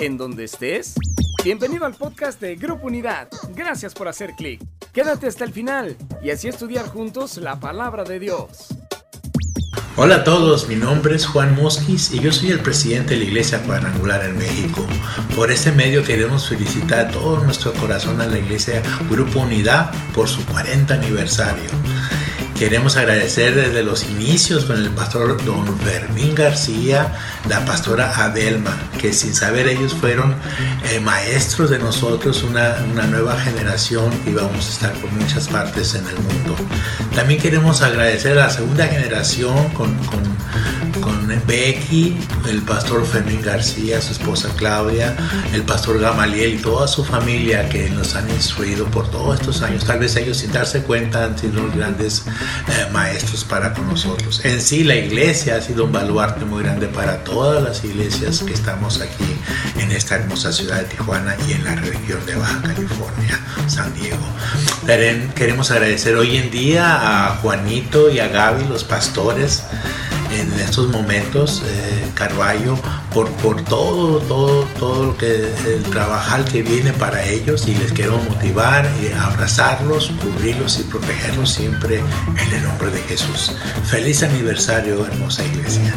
en donde estés. Bienvenido al podcast de Grupo Unidad. Gracias por hacer clic. Quédate hasta el final y así estudiar juntos la palabra de Dios. Hola a todos, mi nombre es Juan Mosquis y yo soy el presidente de la Iglesia Cuadrangular en México. Por este medio queremos felicitar a todo nuestro corazón a la Iglesia Grupo Unidad por su 40 aniversario. Queremos agradecer desde los inicios con el pastor don Fermín García, la pastora Adelma, que sin saber ellos fueron eh, maestros de nosotros, una, nueva generación y vamos a estar por muchas partes en el mundo. También queremos agradecer a la segunda generación con, con, con Becky, el pastor Fermín García, su esposa Claudia, el pastor Gamaliel y toda su familia que nos han instruido por todos estos años. Tal vez ellos sin darse cuenta han sido grandes eh, maestros para con nosotros. En sí, la iglesia ha sido un baluarte muy grande para todas las iglesias que estamos aquí en esta hermosa ciudad de Tijuana y en la región de Baja California, San Diego. Queremos agradecer hoy en día a Juanito y a Gaby, los pastores, en estos momentos, eh, Carballo, por, por todo, todo, todo lo que el trabajar que viene para ellos y les quiero motivar y abrazarlos, cubrirlos y protegerlos siempre en el nombre de Jesús. Feliz aniversario, hermosa iglesia.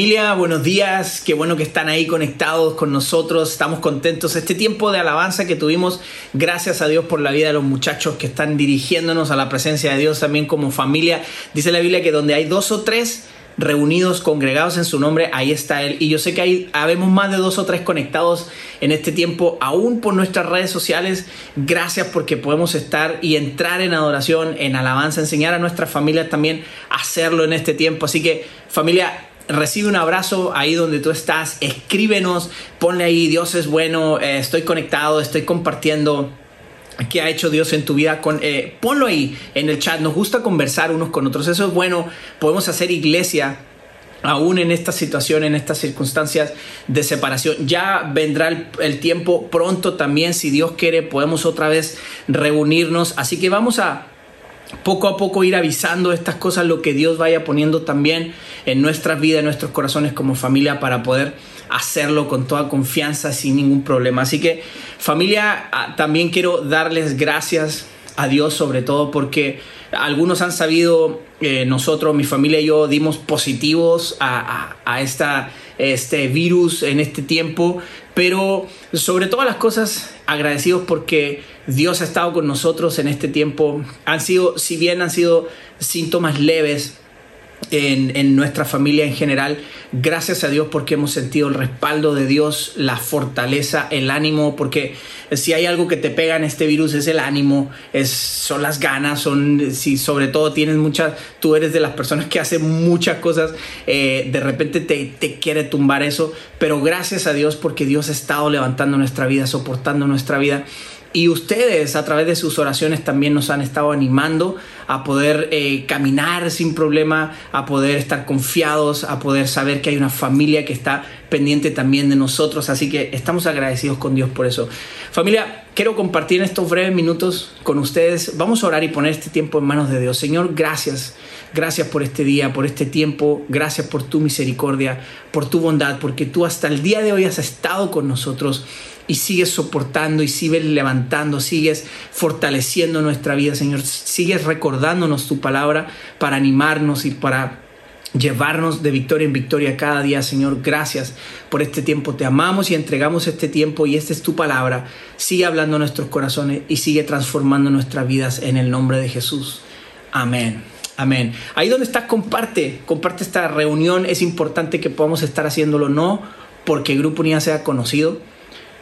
Familia, buenos días, qué bueno que están ahí conectados con nosotros, estamos contentos. Este tiempo de alabanza que tuvimos, gracias a Dios por la vida de los muchachos que están dirigiéndonos a la presencia de Dios también como familia. Dice la Biblia que donde hay dos o tres reunidos, congregados en su nombre, ahí está Él. Y yo sé que hay, habemos más de dos o tres conectados en este tiempo, aún por nuestras redes sociales. Gracias porque podemos estar y entrar en adoración, en alabanza, enseñar a nuestras familias también a hacerlo en este tiempo. Así que familia, recibe un abrazo ahí donde tú estás, escríbenos, ponle ahí, Dios es bueno, eh, estoy conectado, estoy compartiendo qué ha hecho Dios en tu vida. Con, eh, ponlo ahí en el chat, nos gusta conversar unos con otros, eso es bueno, podemos hacer iglesia. Aún en esta situación, en estas circunstancias de separación, ya vendrá el, el tiempo pronto también, si Dios quiere, podemos otra vez reunirnos. Así que vamos a, poco a poco ir avisando estas cosas, lo que Dios vaya poniendo también en nuestras vidas, en nuestros corazones como familia para poder hacerlo con toda confianza, sin ningún problema. Así que familia, ah, también quiero darles gracias a Dios sobre todo porque algunos han sabido, eh, nosotros, mi familia y yo dimos positivos a, a, esta, este virus en este tiempo, pero sobre todas las cosas agradecidos porque Dios ha estado con nosotros en este tiempo. Han sido, si bien han sido síntomas leves, en, nuestra familia en general. Gracias a Dios porque hemos sentido el respaldo de Dios, la fortaleza, el ánimo, porque si hay algo que te pega en este virus es el ánimo, es, son las ganas, son, si sobre todo tienes muchas, tú eres de las personas que hacen muchas cosas, eh, de repente te, te quiere tumbar eso, pero gracias a Dios porque Dios ha estado levantando nuestra vida, soportando nuestra vida. Y ustedes a través de sus oraciones también nos han estado animando a poder eh, caminar sin problema, a poder estar confiados, a poder saber que hay una familia que está pendiente también de nosotros. Así que estamos agradecidos con Dios por eso. Familia, quiero compartir en estos breves minutos con ustedes. Vamos a orar y poner este tiempo en manos de Dios. Señor, gracias. Gracias por este día, por este tiempo. Gracias por tu misericordia, por tu bondad, porque tú hasta el día de hoy has estado con nosotros y sigues soportando y sigues levantando, sigues fortaleciendo nuestra vida, Señor. Sigues recordándonos tu palabra para animarnos y para llevarnos de victoria en victoria cada día, Señor. Gracias por este tiempo. Te amamos y entregamos este tiempo y esta es tu palabra. Sigue hablando nuestros corazones y sigue transformando nuestras vidas en el nombre de Jesús. Amén. Amén. Ahí donde estás, comparte, comparte esta reunión. Es importante que podamos estar haciéndolo no porque Grupo Unidad sea conocido,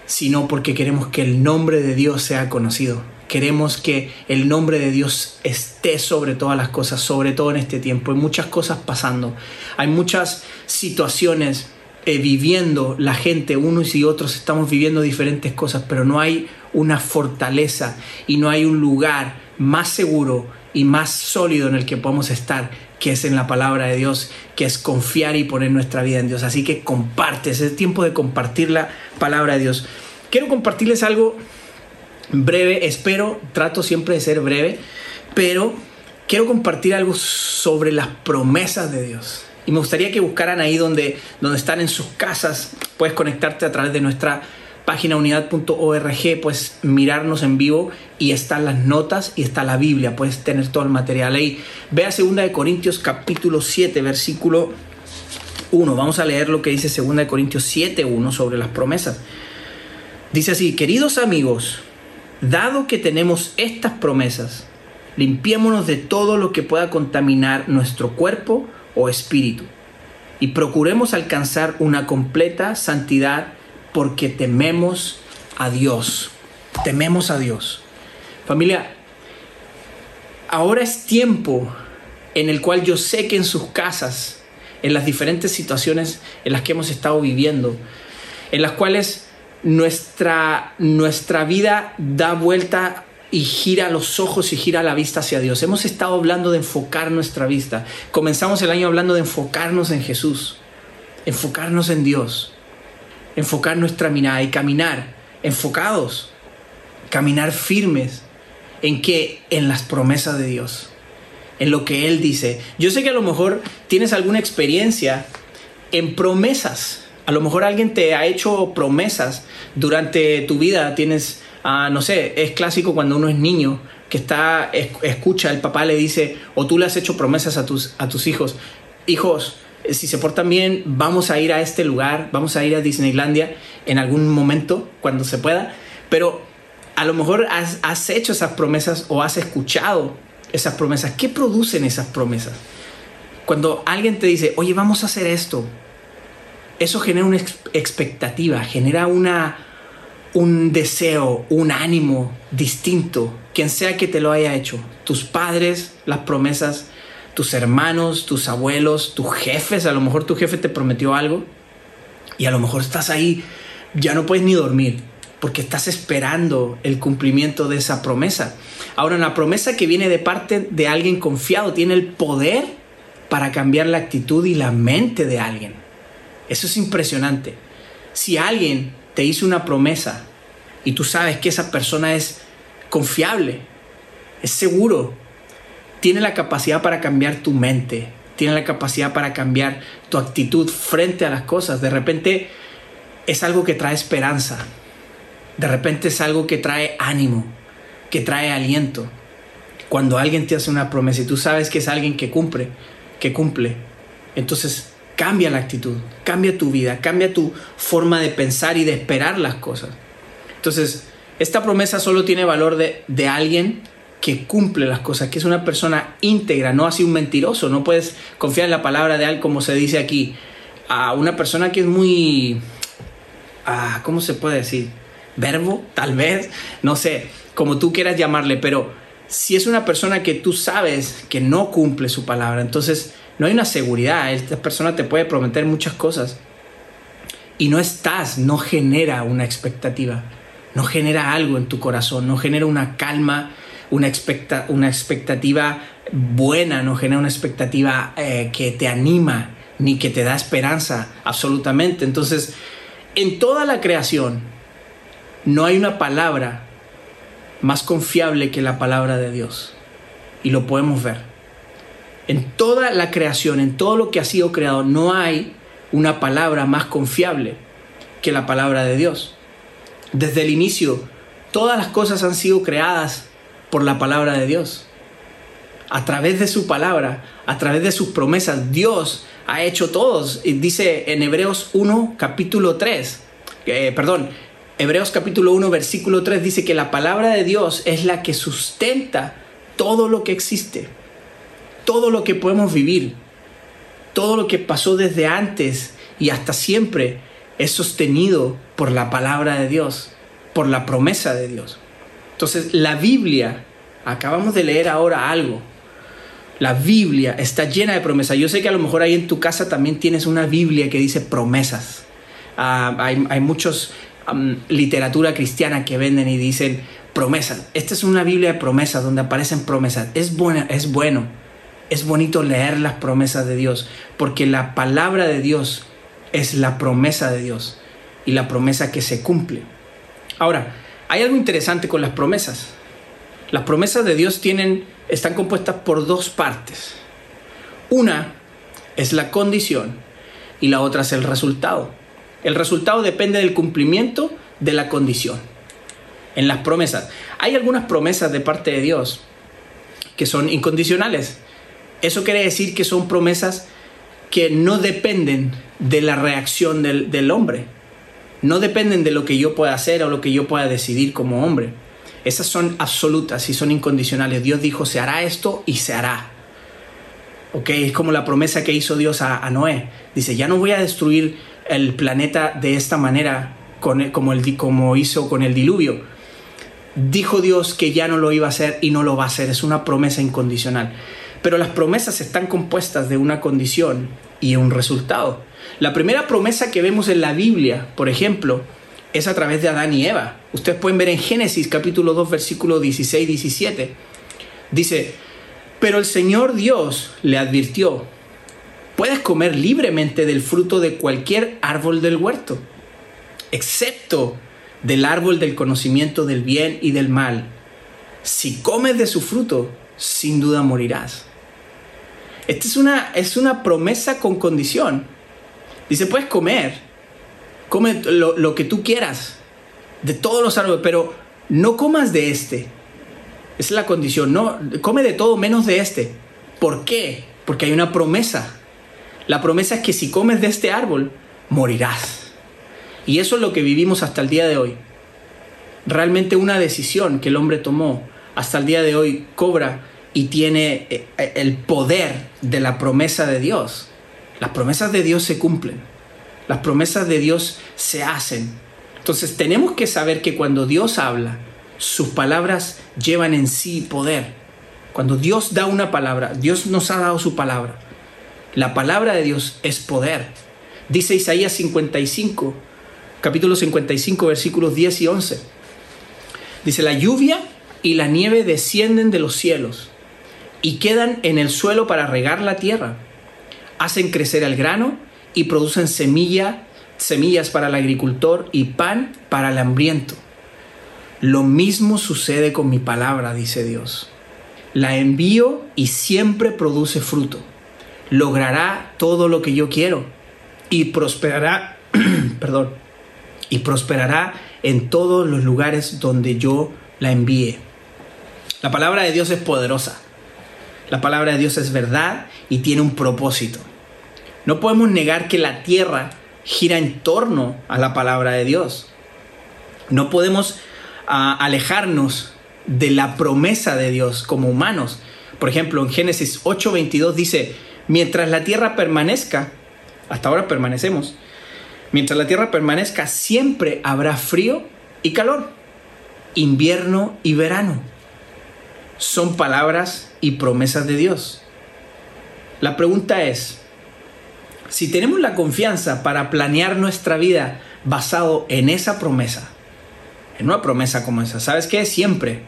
sino porque queremos que el nombre de Dios sea conocido. Queremos que el nombre de Dios esté sobre todas las cosas, sobre todo en este tiempo. Hay muchas cosas pasando, hay muchas situaciones eh, viviendo la gente, unos y otros estamos viviendo diferentes cosas, pero no hay una fortaleza y no hay un lugar más seguro y más sólido en el que podamos estar, que es en la palabra de Dios, que es confiar y poner nuestra vida en Dios. Así que comparte, es el tiempo de compartir la palabra de Dios. Quiero compartirles algo breve, espero, trato siempre de ser breve, pero quiero compartir algo sobre las promesas de Dios. Y me gustaría que buscaran ahí donde, donde están en sus casas. Puedes conectarte a través de nuestra página unidad.org, puedes mirarnos en vivo y están las notas y está la Biblia, puedes tener todo el material ahí. Ve a 2 de Corintios capítulo 7, versículo 1. Vamos a leer lo que dice 2 de Corintios 7, 1 sobre las promesas. Dice así, queridos amigos, dado que tenemos estas promesas, limpiémonos de todo lo que pueda contaminar nuestro cuerpo o espíritu y procuremos alcanzar una completa santidad porque tememos a Dios. Tememos a Dios. Familia, ahora es tiempo en el cual yo sé que en sus casas, en las diferentes situaciones en las que hemos estado viviendo, en las cuales nuestra, nuestra vida da vuelta y gira los ojos y gira la vista hacia Dios. Hemos estado hablando de enfocar nuestra vista. Comenzamos el año hablando de enfocarnos en Jesús, enfocarnos en Dios, enfocar nuestra mirada y caminar enfocados, caminar firmes en que en las promesas de Dios, en lo que él dice. Yo sé que a lo mejor tienes alguna experiencia en promesas. A lo mejor alguien te ha hecho promesas durante tu vida, tienes Ah, no sé, es clásico cuando uno es niño que está, escucha, el papá le dice, o tú le has hecho promesas a tus, a tus hijos, hijos, eh, si se portan bien, vamos a ir a este lugar, vamos a ir a Disneylandia en algún momento, cuando se pueda, pero a lo mejor has hecho esas promesas o has escuchado esas promesas. ¿Qué producen esas promesas? Cuando alguien te dice, oye, vamos a hacer esto, eso genera una expectativa, genera una, un deseo, un ánimo distinto, quien sea que te lo haya hecho, tus padres, las promesas, tus hermanos, tus abuelos, tus jefes, a lo mejor tu jefe te prometió algo y a lo mejor estás ahí, ya no puedes ni dormir porque estás esperando el cumplimiento de esa promesa. Ahora, una promesa que viene de parte de alguien confiado tiene el poder para cambiar la actitud y la mente de alguien. Eso es impresionante. Si alguien te hizo una promesa y tú sabes que esa persona es confiable, es seguro, tiene la capacidad para cambiar tu mente, tiene la capacidad para cambiar tu actitud frente a las cosas. De repente es algo que trae esperanza, de repente es algo que trae ánimo, que trae aliento. Cuando alguien te hace una promesa y tú sabes que es alguien que cumple, que cumple, entonces Cambia la actitud, cambia tu vida, cambia tu forma de pensar y de esperar las cosas. Entonces, esta promesa solo tiene valor de, de alguien que cumple las cosas, que es una persona íntegra, no así un mentiroso. No puedes confiar en la palabra de alguien, como se dice aquí, a una persona que es muy, ah, ¿cómo se puede decir? Verbo, tal vez, no sé, como tú quieras llamarle, pero si es una persona que tú sabes que no cumple su palabra, entonces no hay una seguridad. Esta persona te puede prometer muchas cosas y no estás, no genera una expectativa, no genera algo en tu corazón, no genera una calma, una, una expectativa buena, no genera una expectativa eh, que te anima ni que te da esperanza, absolutamente. Entonces, en toda la creación no hay una palabra más confiable que la palabra de Dios. Y lo podemos ver. En toda la creación, en todo lo que ha sido creado, no hay una palabra más confiable que la palabra de Dios. Desde el inicio, todas las cosas han sido creadas por la palabra de Dios. A través de su palabra, a través de sus promesas, Dios ha hecho todos. Dice en Hebreos 1, capítulo 3, eh, perdón, Hebreos capítulo 1, versículo 3 dice que la palabra de Dios es la que sustenta todo lo que existe todo lo que podemos vivir, todo lo que pasó desde antes y hasta siempre es sostenido por la palabra de Dios, por la promesa de Dios. Entonces, la Biblia, acabamos de leer ahora algo. La Biblia está llena de promesas. Yo sé que a lo mejor ahí en tu casa también tienes una Biblia que dice promesas. Ah, hay, hay muchos literatura cristiana que venden y dicen promesas. Esta es una Biblia de promesas donde aparecen promesas. Es buena, es bueno es bonito leer las promesas de Dios, porque la palabra de Dios es la promesa de Dios y la promesa que se cumple. Ahora, Hay algo interesante con las promesas. Las promesas de Dios tienen, están compuestas por dos partes. Una es la condición y la otra es el resultado. El resultado depende del cumplimiento de la condición. En las promesas. Hay algunas promesas de parte de Dios que son incondicionales. Eso quiere decir que son promesas que no dependen de la reacción del, del hombre. No dependen de lo que yo pueda hacer o lo que yo pueda decidir como hombre. Esas son absolutas y son incondicionales. Dios dijo, se hará esto y se hará. ¿Ok? Es como la promesa que hizo Dios a, Noé. Dice, ya no voy a destruir el planeta de esta manera como, el, como hizo con el diluvio. Dijo Dios que ya no lo iba a hacer y no lo va a hacer. Es una promesa incondicional. Pero las promesas están compuestas de una condición y un resultado. La primera promesa que vemos en la Biblia, por ejemplo, es a través de Adán y Eva. Ustedes pueden ver en Génesis capítulo 2 versículo 16 17. Dice, pero el Señor Dios le advirtió, puedes comer libremente del fruto de cualquier árbol del huerto, excepto del árbol del conocimiento del bien y del mal. Si comes de su fruto, sin duda morirás. Esta es una, es una promesa con condición. Dice, puedes comer, come lo, lo que tú quieras, de todos los árboles, pero no comas de este. Esa es la condición, no, come de todo menos de este. ¿Por qué? Porque hay una promesa. La promesa es que si comes de este árbol, morirás. Y eso es lo que vivimos hasta el día de hoy. Realmente una decisión que el hombre tomó hasta el día de hoy cobra y tiene eh, eh, el poder de la promesa de Dios. Las promesas de Dios se cumplen. Las promesas de Dios se hacen. Entonces tenemos que saber que cuando Dios habla, sus palabras llevan en sí poder. Cuando Dios da una palabra, Dios nos ha dado su palabra. La palabra de Dios es poder. Dice Isaías 55, capítulo 55, versículos 10 y 11. Dice, la lluvia y la nieve descienden de los cielos y quedan en el suelo para regar la tierra. Hacen crecer el grano y producen semilla, semillas para el agricultor y pan para el hambriento. Lo mismo sucede con mi palabra, dice Dios. La envío y siempre produce fruto. Logrará todo lo que yo quiero y prosperará, perdón, y prosperará en todos los lugares donde yo la envíe. La palabra de Dios es poderosa. La palabra de Dios es verdad y tiene un propósito. No podemos negar que la tierra gira en torno a la palabra de Dios. No podemos a alejarnos de la promesa de Dios como humanos. Por ejemplo, en Génesis 8:22 dice, mientras la tierra permanezca, hasta ahora permanecemos, mientras la tierra permanezca, siempre habrá frío y calor, invierno y verano. Son palabras y promesas de Dios. La pregunta es, si tenemos la confianza para planear nuestra vida basado en esa promesa, en una promesa como esa. ¿Sabes qué? Siempre.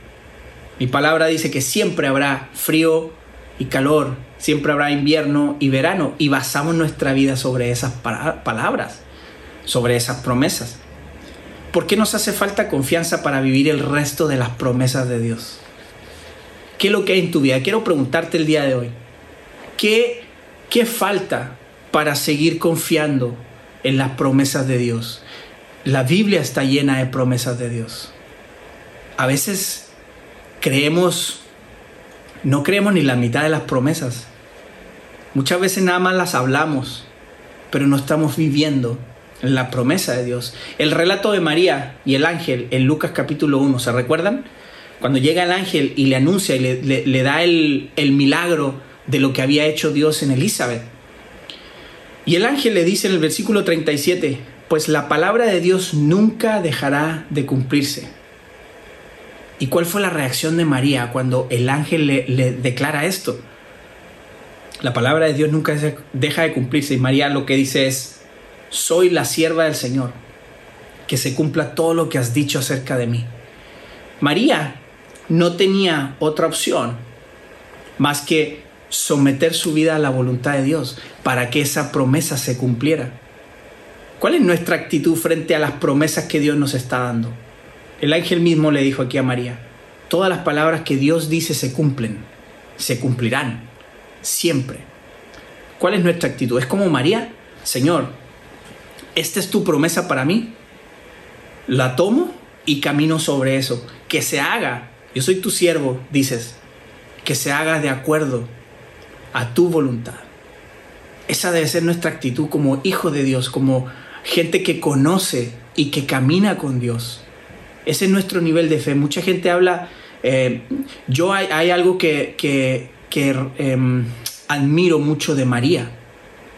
Mi palabra dice que siempre habrá frío y calor, siempre habrá invierno y verano y basamos nuestra vida sobre esas palabras, sobre esas promesas. ¿Por qué nos hace falta confianza para vivir el resto de las promesas de Dios? ¿Qué es lo que hay en tu vida? Quiero preguntarte el día de hoy. ¿Qué, qué falta para seguir confiando en las promesas de Dios? La Biblia está llena de promesas de Dios. A veces creemos, no creemos ni la mitad de las promesas. Muchas veces nada más las hablamos, pero no estamos viviendo la promesa de Dios. El relato de María y el ángel en Lucas capítulo 1, ¿se recuerdan? Cuando llega el ángel y le anuncia y le, da el, milagro de lo que había hecho Dios en Elizabeth. Y el ángel le dice en el versículo 37, pues la palabra de Dios nunca dejará de cumplirse. ¿Y cuál fue la reacción de María cuando el ángel le, declara esto? La palabra de Dios nunca deja de cumplirse y María lo que dice es, soy la sierva del Señor, que se cumpla todo lo que has dicho acerca de mí. María no tenía otra opción más que someter su vida a la voluntad de Dios para que esa promesa se cumpliera. ¿Cuál es nuestra actitud frente a las promesas que Dios nos está dando? El ángel mismo le dijo aquí a María, todas las palabras que Dios dice se cumplen, se cumplirán, siempre. ¿Cuál es nuestra actitud? Es como María, Señor, esta es tu promesa para mí, la tomo y camino sobre eso, que se haga, yo soy tu siervo, dices, que se haga de acuerdo a tu voluntad. Esa debe ser nuestra actitud como hijo de Dios, como gente que conoce y que camina con Dios. Ese es nuestro nivel de fe. Mucha gente habla, eh, yo hay, algo que, que, em, admiro mucho de María,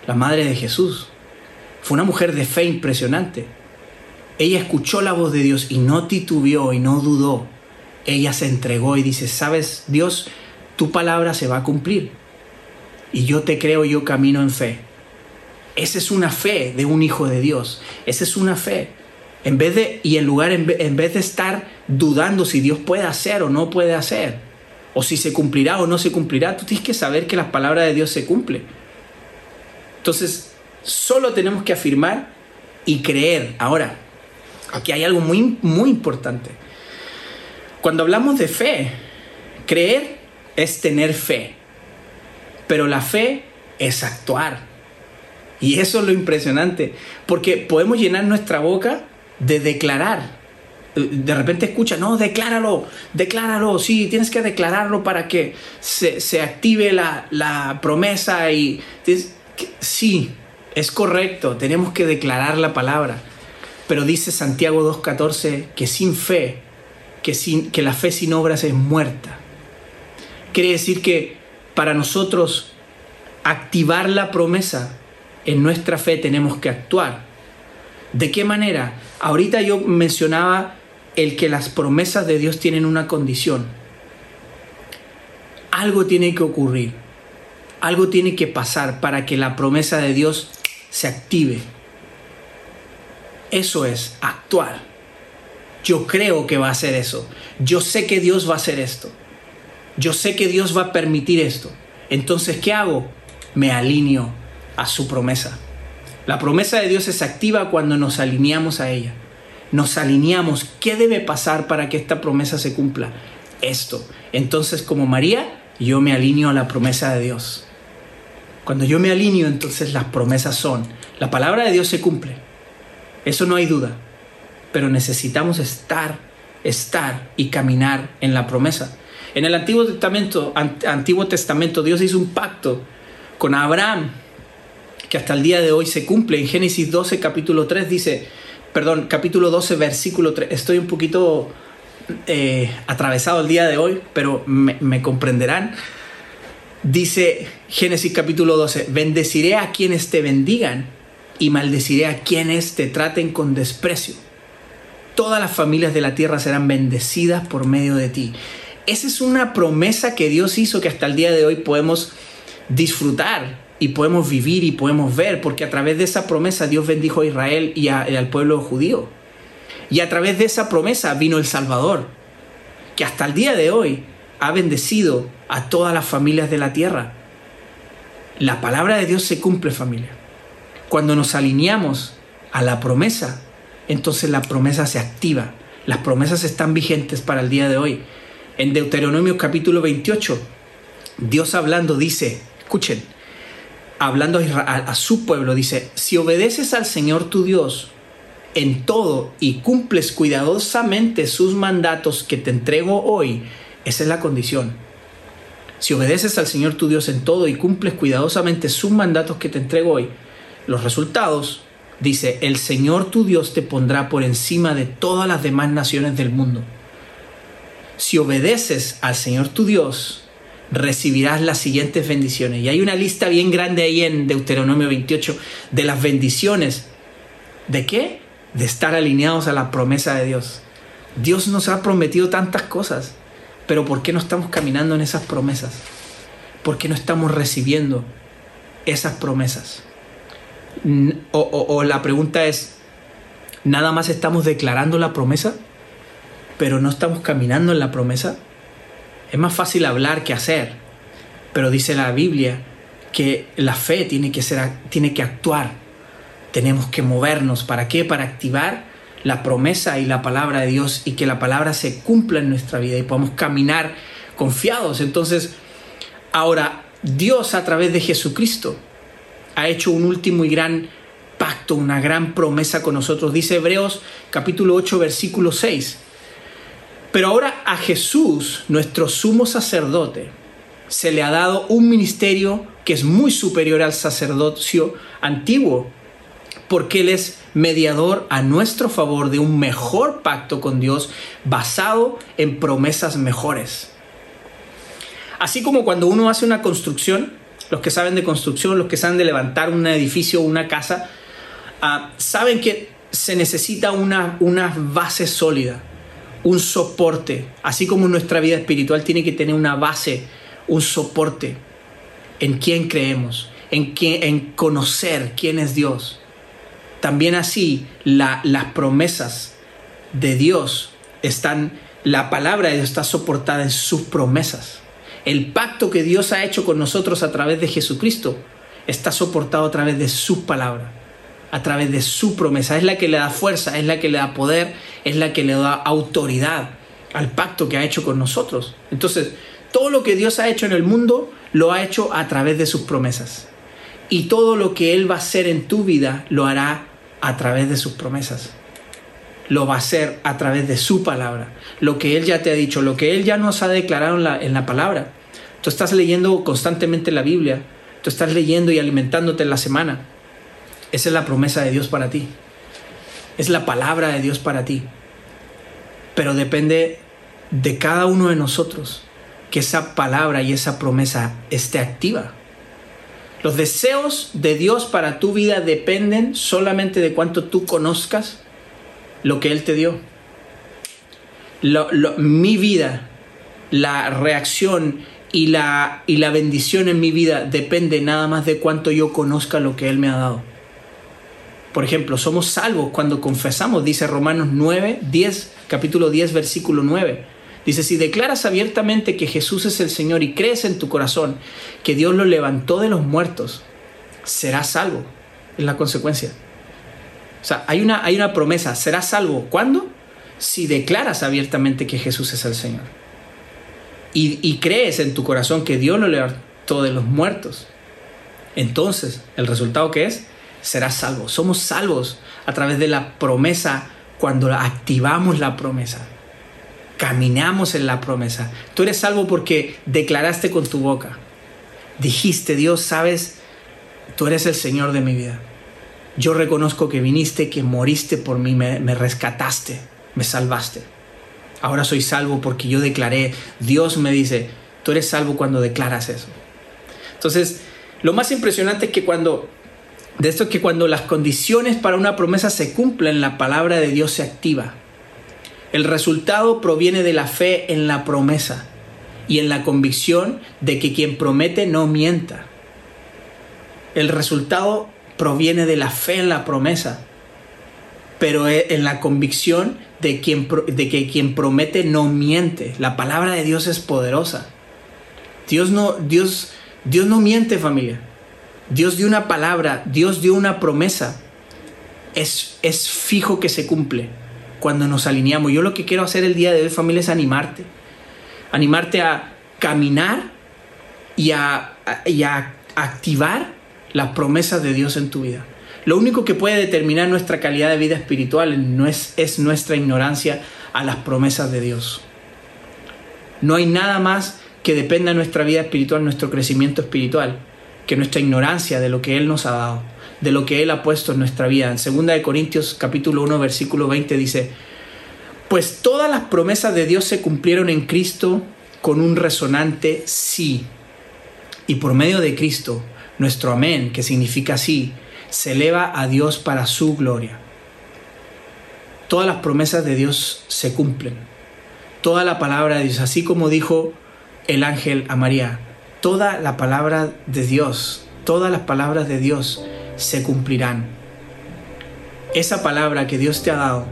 la madre de Jesús. Fue una mujer de fe impresionante. Ella escuchó la voz de Dios y no titubeó y no dudó. Ella se entregó y dice, sabes, Dios, tu palabra se va a cumplir. Y yo te creo, yo camino en fe. Esa es una fe de un hijo de Dios. Esa es una fe. En vez de, y en lugar, en vez de estar dudando si Dios puede hacer o no puede hacer, o si se cumplirá o no se cumplirá, tú tienes que saber que la palabra de Dios se cumple. Entonces, solo tenemos que afirmar y creer. Ahora, aquí hay algo muy, muy importante. Cuando hablamos de fe, creer es tener fe, pero la fe es actuar. Y eso es lo impresionante, porque podemos llenar nuestra boca de declarar. De repente escucha, no, decláralo, decláralo, sí, tienes que declararlo para que se, active la, promesa y... sí, es correcto, tenemos que declarar la palabra. Pero dice Santiago 2.14 que sin fe, que, sin, que la fe sin obras es muerta. Quiere decir que para nosotros activar la promesa en nuestra fe tenemos que actuar. ¿De qué manera? Ahorita yo mencionaba el que las promesas de Dios tienen una condición. Algo tiene que ocurrir. Algo tiene que pasar para que la promesa de Dios se active. Eso es actuar. Yo creo que va a ser eso. Yo sé que Dios va a hacer esto. Yo sé que Dios va a permitir esto. Entonces, ¿qué hago? Me alineo a su promesa. La promesa de Dios es activa cuando nos alineamos a ella. Nos alineamos. ¿Qué debe pasar para que esta promesa se cumpla? Esto. Entonces, como María, yo me alineo a la promesa de Dios. Cuando yo me alineo, entonces las promesas son. La palabra de Dios se cumple. Eso no hay duda. Pero necesitamos estar, estar y caminar en la promesa. En el Antiguo Testamento, Antiguo Dios hizo un pacto con Abraham que hasta el día de hoy se cumple. En Génesis 12, capítulo 3 dice, perdón, capítulo 12, versículo 3, estoy un poquito eh, atravesado el día de hoy, pero me, me comprenderán. Dice Génesis capítulo 12, bendeciré a quienes te bendigan y maldeciré a quienes te traten con desprecio. Todas las familias de la tierra serán bendecidas por medio de ti. Esa es una promesa que Dios hizo que hasta el día de hoy podemos disfrutar y podemos vivir y podemos ver, porque a través de esa promesa Dios bendijo a Israel y, al pueblo judío. Y a través de esa promesa vino el Salvador, que hasta el día de hoy ha bendecido a todas las familias de la tierra. La palabra de Dios se cumple familia. Cuando nos alineamos a la promesa, entonces la promesa se activa. Las promesas están vigentes para el día de hoy. En Deuteronomio capítulo 28, Dios hablando dice, escuchen, hablando a, su pueblo, dice, si obedeces al Señor tu Dios en todo y cumples cuidadosamente sus mandatos que te entrego hoy, esa es la condición. Si obedeces al Señor tu Dios en todo y cumples cuidadosamente sus mandatos que te entrego hoy, los resultados, dice, el Señor tu Dios te pondrá por encima de todas las demás naciones del mundo. Si obedeces al Señor tu Dios, recibirás las siguientes bendiciones. Y hay una lista bien grande ahí en Deuteronomio 28 de las bendiciones. ¿De qué? De estar alineados a la promesa de Dios. Dios nos ha prometido tantas cosas, pero ¿por qué no estamos caminando en esas promesas? ¿Por qué no estamos recibiendo esas promesas? O, la pregunta es, ¿nada más estamos declarando la promesa, pero no estamos caminando en la promesa? Es más fácil hablar que hacer, pero dice la Biblia que la fe tiene que, ser, tiene que actuar. Tenemos que movernos. ¿Para qué? Para activar la promesa y la palabra de Dios y que la palabra se cumpla en nuestra vida y podamos caminar confiados. Entonces, ahora Dios a través de Jesucristo ha hecho un último y gran pacto, una gran promesa con nosotros. Dice Hebreos capítulo 8 versículo 6. Pero ahora a Jesús, nuestro sumo sacerdote, se le ha dado un ministerio que es muy superior al sacerdocio antiguo, porque Él es mediador a nuestro favor de un mejor pacto con Dios basado en promesas mejores. Así como cuando uno hace una construcción, los que saben de construcción, los que saben de levantar un edificio o una casa, ah, saben que se necesita una, una base sólida, un soporte, así como nuestra vida espiritual tiene que tener una base, un soporte en quién creemos, en, en conocer quién es Dios. También así las promesas de Dios están, la palabra de Dios está soportada en sus promesas. El pacto que Dios ha hecho con nosotros a través de Jesucristo está soportado a través de su palabra, a través de su promesa. Es la que le da fuerza, es la que le da poder, es la que le da autoridad al pacto que ha hecho con nosotros. Entonces, todo lo que Dios ha hecho en el mundo lo ha hecho a través de sus promesas. Y todo lo que Él va a hacer en tu vida lo hará a través de sus promesas. Lo va a hacer a través de su palabra. Lo que Él ya te ha dicho, lo que Él ya nos ha declarado en la, en la palabra. Tú estás leyendo constantemente la Biblia. Tú estás leyendo y alimentándote en la semana. Esa es la promesa de Dios para ti. Es la palabra de Dios para ti. Pero depende de cada uno de nosotros que esa palabra y esa promesa esté activa. Los deseos de Dios para tu vida dependen solamente de cuánto tú conozcas lo que Él te dio. mi vida, la reacción y la, y la bendición en mi vida depende nada más de cuánto yo conozca lo que Él me ha dado. Por ejemplo, somos salvos cuando confesamos, dice Romanos 9, 10, capítulo 10, versículo 9. Dice, si declaras abiertamente que Jesús es el Señor y crees en tu corazón que Dios lo levantó de los muertos, serás salvo. Es la consecuencia. O sea, hay una, hay una promesa, serás salvo. ¿Cuándo? Si declaras abiertamente que Jesús es el Señor. Y, y crees en tu corazón que Dios lo levantó de los muertos. Entonces, el resultado que es, serás salvo. Somos salvos a través de la promesa cuando activamos la promesa caminamos en la promesa. Tú eres salvo porque declaraste con tu boca. Dijiste, Dios, sabes, tú eres el Señor de mi vida. Yo reconozco que viniste, que moriste por mí, me, rescataste, me salvaste. Ahora soy salvo porque yo declaré. Dios me dice, tú eres salvo cuando declaras eso. Entonces, lo más impresionante es que cuando, de esto es que cuando las condiciones para una promesa se cumplen, la palabra de Dios se activa. El resultado proviene de la fe en la promesa y en la convicción de que quien promete no mienta. El resultado proviene de la fe en la promesa, pero e, en la convicción de, quien, de que quien promete no miente. La palabra de Dios es poderosa. Dios no, Dios, Dios no miente familia. Dios dio una palabra, Dios dio una promesa. Es, es fijo que se cumple cuando nos alineamos. Yo lo que quiero hacer el día de hoy, familia, es animarte. Animarte a caminar y a, activar la promesa de Dios en tu vida. Lo único que puede determinar nuestra calidad de vida espiritual no es, es nuestra ignorancia a las promesas de Dios. No hay nada más que dependa de nuestra vida espiritual, nuestro crecimiento espiritual, que nuestra ignorancia de lo que Él nos ha dado de lo que Él ha puesto en nuestra vida. En 2 Corintios capítulo 1 versículo 20 dice, pues todas las promesas de Dios se cumplieron en Cristo con un resonante sí. Y por medio de Cristo, nuestro amén, que significa sí, se eleva a Dios para su gloria. Todas las promesas de Dios se cumplen. Toda la palabra de Dios, así como dijo el ángel a María, toda la palabra de Dios, todas las palabras de Dios se cumplirán. Esa palabra que Dios te ha dado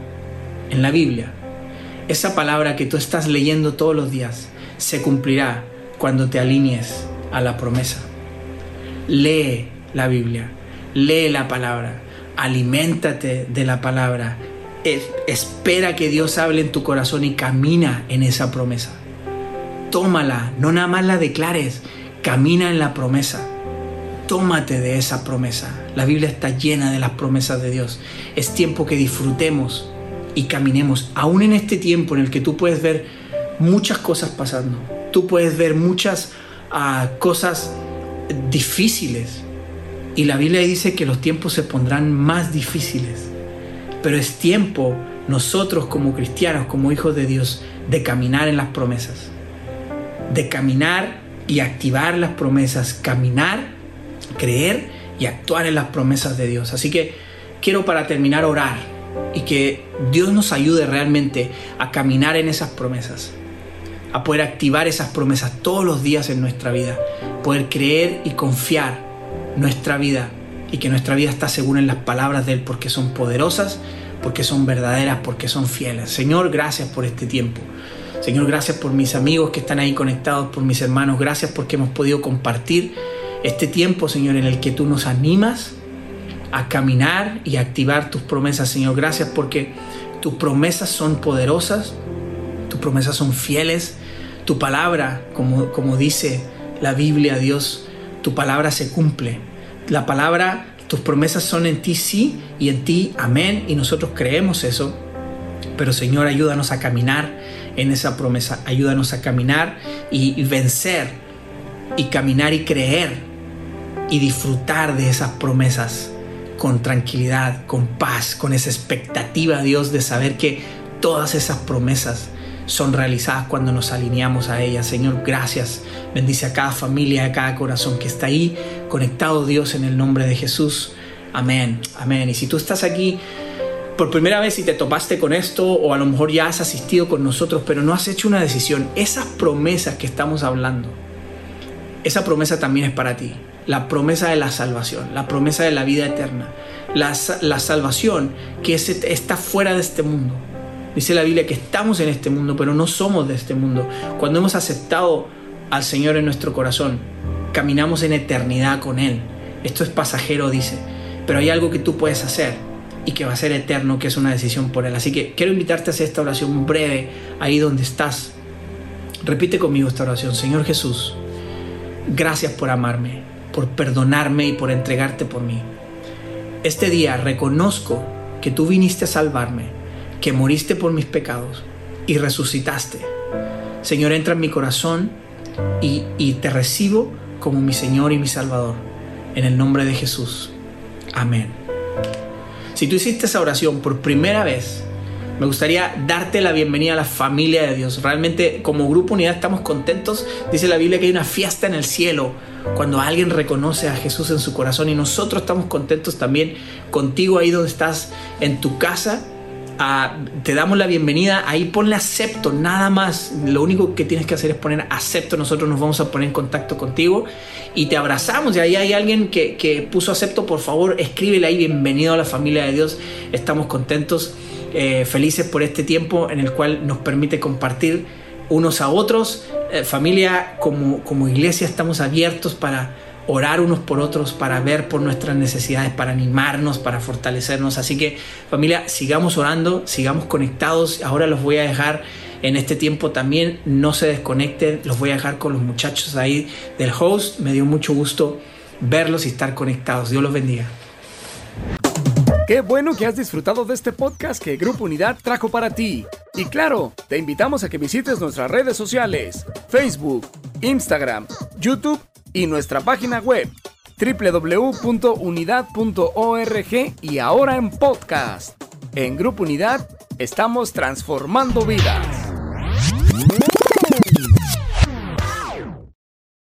en la Biblia, esa palabra que tú estás leyendo todos los días, se cumplirá cuando te alinees a la promesa. Lee la Biblia, lee la palabra, aliméntate de la palabra espera que Dios hable en tu corazón y camina en esa promesa. Tómala, no nada más la declares, camina en la promesa. Tómate de esa promesa. La Biblia está llena de las promesas de Dios. Es tiempo que disfrutemos y caminemos, aún en este tiempo en el que tú puedes ver muchas cosas pasando. Tú puedes ver muchas ah, cosas difíciles. Y la Biblia dice que los tiempos se pondrán más difíciles. Pero es tiempo nosotros como cristianos, como hijos de Dios, de caminar en las promesas. De caminar y activar las promesas. Caminar, creer y actuar en las promesas de Dios. Así que quiero para terminar orar y que Dios nos ayude realmente a caminar en esas promesas. A poder activar esas promesas todos los días en nuestra vida. Poder creer y confiar nuestra vida y que nuestra vida está segura en las palabras de Él porque son poderosas, porque son verdaderas, porque son fieles. Señor, gracias por este tiempo. Señor, gracias por mis amigos que están ahí conectados, por mis hermanos. Gracias porque hemos podido compartir este tiempo, Señor, en el que tú nos animas a caminar y activar tus promesas, Señor. Gracias porque tus promesas son poderosas, tus promesas son fieles, tu palabra, como, como dice la Biblia, Dios, tu palabra se cumple la palabra, tus promesas son en ti sí y en ti amén y nosotros creemos eso. Pero Señor, ayúdanos a caminar en esa promesa, ayúdanos a caminar y, vencer y caminar y creer y disfrutar de esas promesas con tranquilidad, con paz, con esa expectativa, Dios, de saber que todas esas promesas son realizadas cuando nos alineamos a ellas. Señor, gracias. Bendice a cada familia, a cada corazón que está ahí conectado, Dios, en el nombre de Jesús. Amén, amén. Y si tú estás aquí por primera vez y te topaste con esto, o a lo mejor ya has asistido con nosotros, pero no has hecho una decisión, esas promesas que estamos hablando, esa promesa también es para ti. La promesa de la salvación, la promesa de la vida eterna, la, la salvación que está fuera de este mundo Dice la Biblia que estamos en este mundo, pero no somos de este mundo. Cuando hemos aceptado al Señor en nuestro corazón, caminamos en eternidad con Él. Esto es pasajero, dice. Pero hay algo que tú puedes hacer y que va a ser eterno, que es una decisión por Él. Así que quiero invitarte a hacer esta oración breve ahí donde estás. Repite conmigo esta oración. Señor Jesús, gracias por amarme, por perdonarme y por entregarte por mí. Este día reconozco que tú viniste a salvarme que moriste por mis pecados y resucitaste. Señor, entra en mi corazón y, te recibo como mi Señor y mi Salvador. En el nombre de Jesús. Amén. Si tú hiciste esa oración por primera vez, me gustaría darte la bienvenida a la familia de Dios. Realmente como grupo unidad estamos contentos. Dice la Biblia que hay una fiesta en el cielo cuando alguien reconoce a Jesús en su corazón y nosotros estamos contentos también contigo ahí donde estás en tu casa te damos la bienvenida, ahí ponle acepto, nada más. Lo único que tienes que hacer es poner acepto, nosotros nos vamos a poner en contacto contigo y te abrazamos. Y ahí hay alguien que, que puso acepto, por favor, escríbele ahí, bienvenido a la familia de Dios. Estamos contentos, eh, felices por este tiempo en el cual nos permite compartir unos a otros. Eh, familia, como, como iglesia estamos abiertos para orar unos por otros, para ver por nuestras necesidades, para animarnos, para fortalecernos. Así que familia, sigamos orando, sigamos conectados. Ahora los voy a dejar en este tiempo también, no se desconecten, los voy a dejar con los muchachos ahí del host. Me dio mucho gusto verlos y estar conectados. Dios los bendiga. Qué bueno que has disfrutado de este podcast que Grupo Unidad trajo para ti. Y claro, te invitamos a que visites nuestras redes sociales, Facebook, Instagram, YouTube y nuestra página web www.unidad.org y ahora en podcast. En Grupo Unidad estamos transformando vidas.